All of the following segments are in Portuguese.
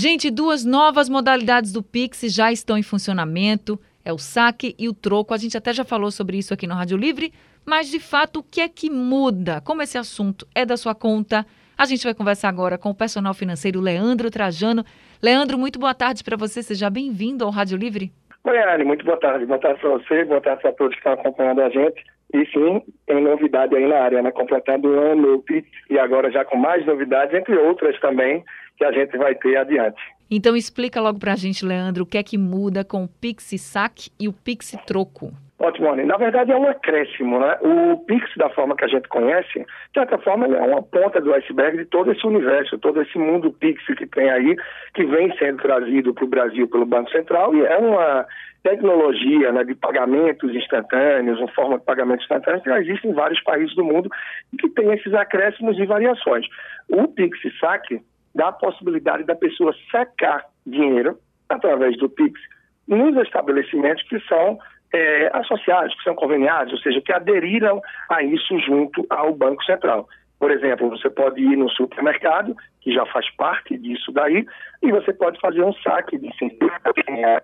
Gente, duas novas modalidades do Pix já estão em funcionamento. É o saque e o troco. A gente até já falou sobre isso aqui no Rádio Livre, mas de fato, o que é que muda? Como esse assunto é da sua conta? A gente vai conversar agora com o personal financeiro Leandro Trajano. Leandro, muito boa tarde para você. Seja bem-vindo ao Rádio Livre. Oi, Anne, muito boa tarde. Boa tarde para você, boa tarde para todos que estão acompanhando a gente. E sim, tem novidade aí na área, né? Completando o ano e agora já com mais novidades, entre outras também, que a gente vai ter adiante. Então explica logo para a gente, Leandro, o que é que muda com o Pix Saque e o Pix Troco. Ótimo, Anny. Na verdade, é um acréscimo, né? O Pix, da forma que a gente conhece, de certa forma, é uma ponta do iceberg de todo esse universo, todo esse mundo Pix que tem aí, que vem sendo trazido para o Brasil pelo Banco Central e é uma tecnologia né, de pagamentos instantâneos, uma forma de pagamento instantâneo que já existe em vários países do mundo e que tem esses acréscimos e variações. O Pix Saque dá a possibilidade da pessoa sacar dinheiro através do Pix nos estabelecimentos que são é, associados, que são conveniados, ou seja, que aderiram a isso junto ao Banco Central. Por exemplo, você pode ir no supermercado, que já faz parte disso daí, e você pode fazer um saque de 50 reais,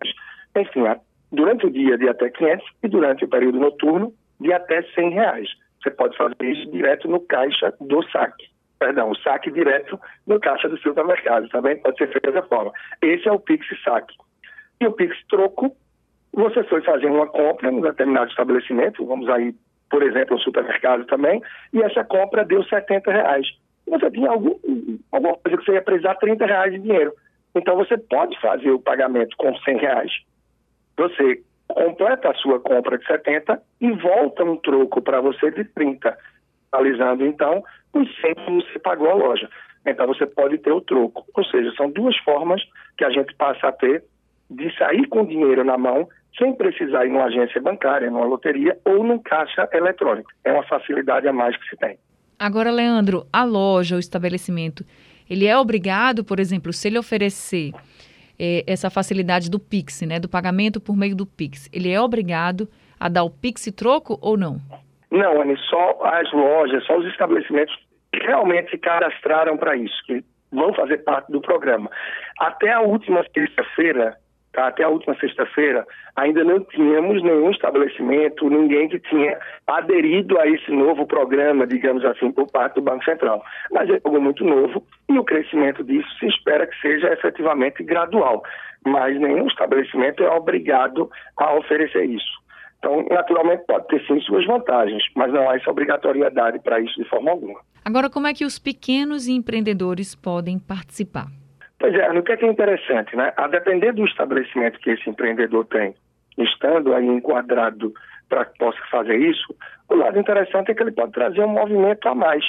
enfim, durante o dia de até 500 e durante o período noturno de até 100 reais. Você pode fazer isso direto no caixa do saque. Perdão, o saque direto no caixa do supermercado. Também pode ser feito dessa forma. Esse é o Pix Saque. E o Pix Troco você foi fazer uma compra em um determinado estabelecimento, vamos aí, por exemplo, um supermercado também, e essa compra deu 70 reais. Você tinha algum, alguma coisa que você ia precisar 30 reais de dinheiro. Então você pode fazer o pagamento com 100 reais. Você completa a sua compra de 70 e volta um troco para você de 30, analisando então os 100 que você pagou a loja. Então você pode ter o troco. Ou seja, são duas formas que a gente passa a ter de sair com dinheiro na mão sem precisar ir numa agência bancária, numa loteria ou num caixa eletrônico. É uma facilidade a mais que se tem. Agora, Leandro, a loja, o estabelecimento, ele é obrigado, por exemplo, se ele oferecer é, essa facilidade do Pix, né, do pagamento por meio do Pix, ele é obrigado a dar o Pix troco ou não? Não, Anny, só as lojas, só os estabelecimentos que realmente se cadastraram para isso, que vão fazer parte do programa. Até a última terça-feira, Tá? Até a última sexta-feira, ainda não tínhamos nenhum estabelecimento, ninguém que tinha aderido a esse novo programa, digamos assim, por parte do Banco Central. Mas é algo muito novo e o crescimento disso se espera que seja efetivamente gradual. Mas nenhum estabelecimento é obrigado a oferecer isso. Então, naturalmente, pode ter sim suas vantagens, mas não há essa obrigatoriedade para isso de forma alguma. Agora, como é que os pequenos empreendedores podem participar? Pois é, o que é, que é interessante, né? A depender do estabelecimento que esse empreendedor tem, estando aí enquadrado para que possa fazer isso, o lado interessante é que ele pode trazer um movimento a mais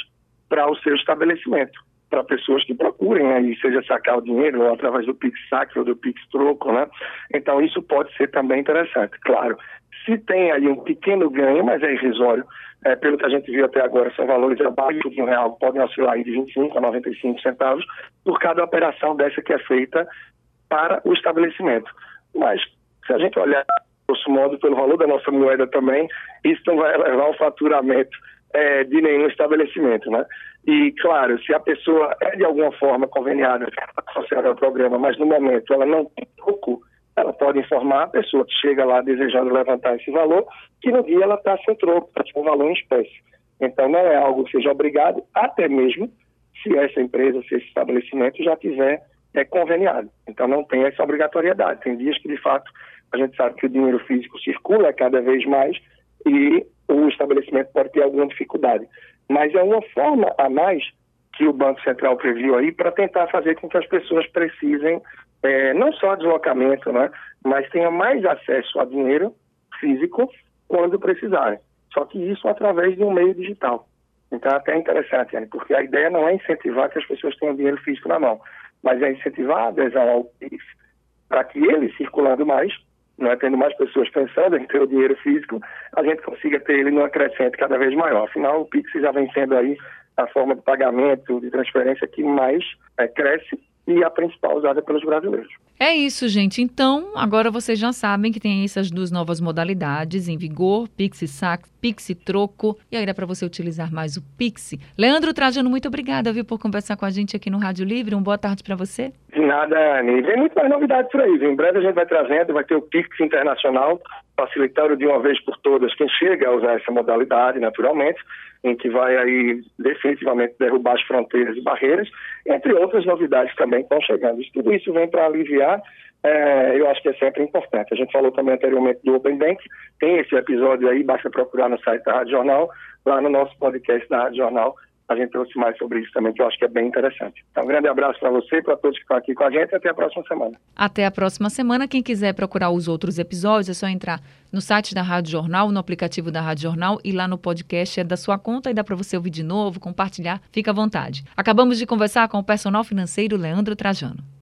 para o seu estabelecimento, para pessoas que procurem aí, seja sacar o dinheiro ou através do Pix Saque ou do Pix Troco, né? Então isso pode ser também interessante. Claro, se tem aí um pequeno ganho, mas é irrisório, é, pelo que a gente viu até agora, são valores abaixo de um real, podem oscilar de 25 a 95 centavos por cada operação dessa que é feita para o estabelecimento. Mas, se a gente olhar, grosso modo, pelo valor da nossa moeda também, isso não vai levar ao faturamento é, de nenhum estabelecimento, né? E, claro, se a pessoa é de alguma forma conveniada, associada ao programa, mas no momento ela não ela pode informar a pessoa que chega lá desejando levantar esse valor, que no dia ela está sem troco, está com valor em espécie. Então não é algo que seja obrigado, até mesmo se essa empresa, se esse estabelecimento já tiver é, conveniado. Então não tem essa obrigatoriedade. Tem dias que, de fato, a gente sabe que o dinheiro físico circula cada vez mais e o estabelecimento pode ter alguma dificuldade. Mas é uma forma a mais que o Banco Central previu aí para tentar fazer com que as pessoas precisem é, não só deslocamento, né, mas tenha mais acesso a dinheiro físico quando precisarem. Só que isso através de um meio digital. Então é até interessante, né, porque a ideia não é incentivar que as pessoas tenham dinheiro físico na mão, mas é incentivar a adesão ao PIX para que ele circulando mais, não é, tendo mais pessoas pensando em ter o dinheiro físico, a gente consiga ter ele numa crescente cada vez maior. Afinal, o Pix já vem sendo aí a forma de pagamento, de transferência que mais é, cresce e a principal usada pelos brasileiros. É isso, gente. Então, agora vocês já sabem que tem essas duas novas modalidades em vigor, Pix Sac, Pix Troco, e aí dá para você utilizar mais o Pix. Leandro Trajano, muito obrigada, viu, por conversar com a gente aqui no Rádio Livre. Uma boa tarde para você. De nada, nem vem muito mais novidades por aí. Em breve a gente vai trazendo, vai ter o Pix Internacional, facilitando de uma vez por todas quem chega a usar essa modalidade, naturalmente, em que vai aí definitivamente derrubar as fronteiras e barreiras, entre outras novidades também que estão chegando. Tudo isso vem para aliviar, é, eu acho que é sempre importante. A gente falou também anteriormente do Open Bank, tem esse episódio aí, basta procurar no site da Rádio Jornal, lá no nosso podcast da Rádio Jornal, a gente trouxe mais sobre isso também, que eu acho que é bem interessante. Então, um grande abraço para você e para todos que estão aqui com a gente. Até a próxima semana. Até a próxima semana. Quem quiser procurar os outros episódios, é só entrar no site da Rádio Jornal, no aplicativo da Rádio Jornal e lá no podcast é da sua conta e dá para você ouvir de novo, compartilhar. Fica à vontade. Acabamos de conversar com o personal financeiro Leandro Trajano.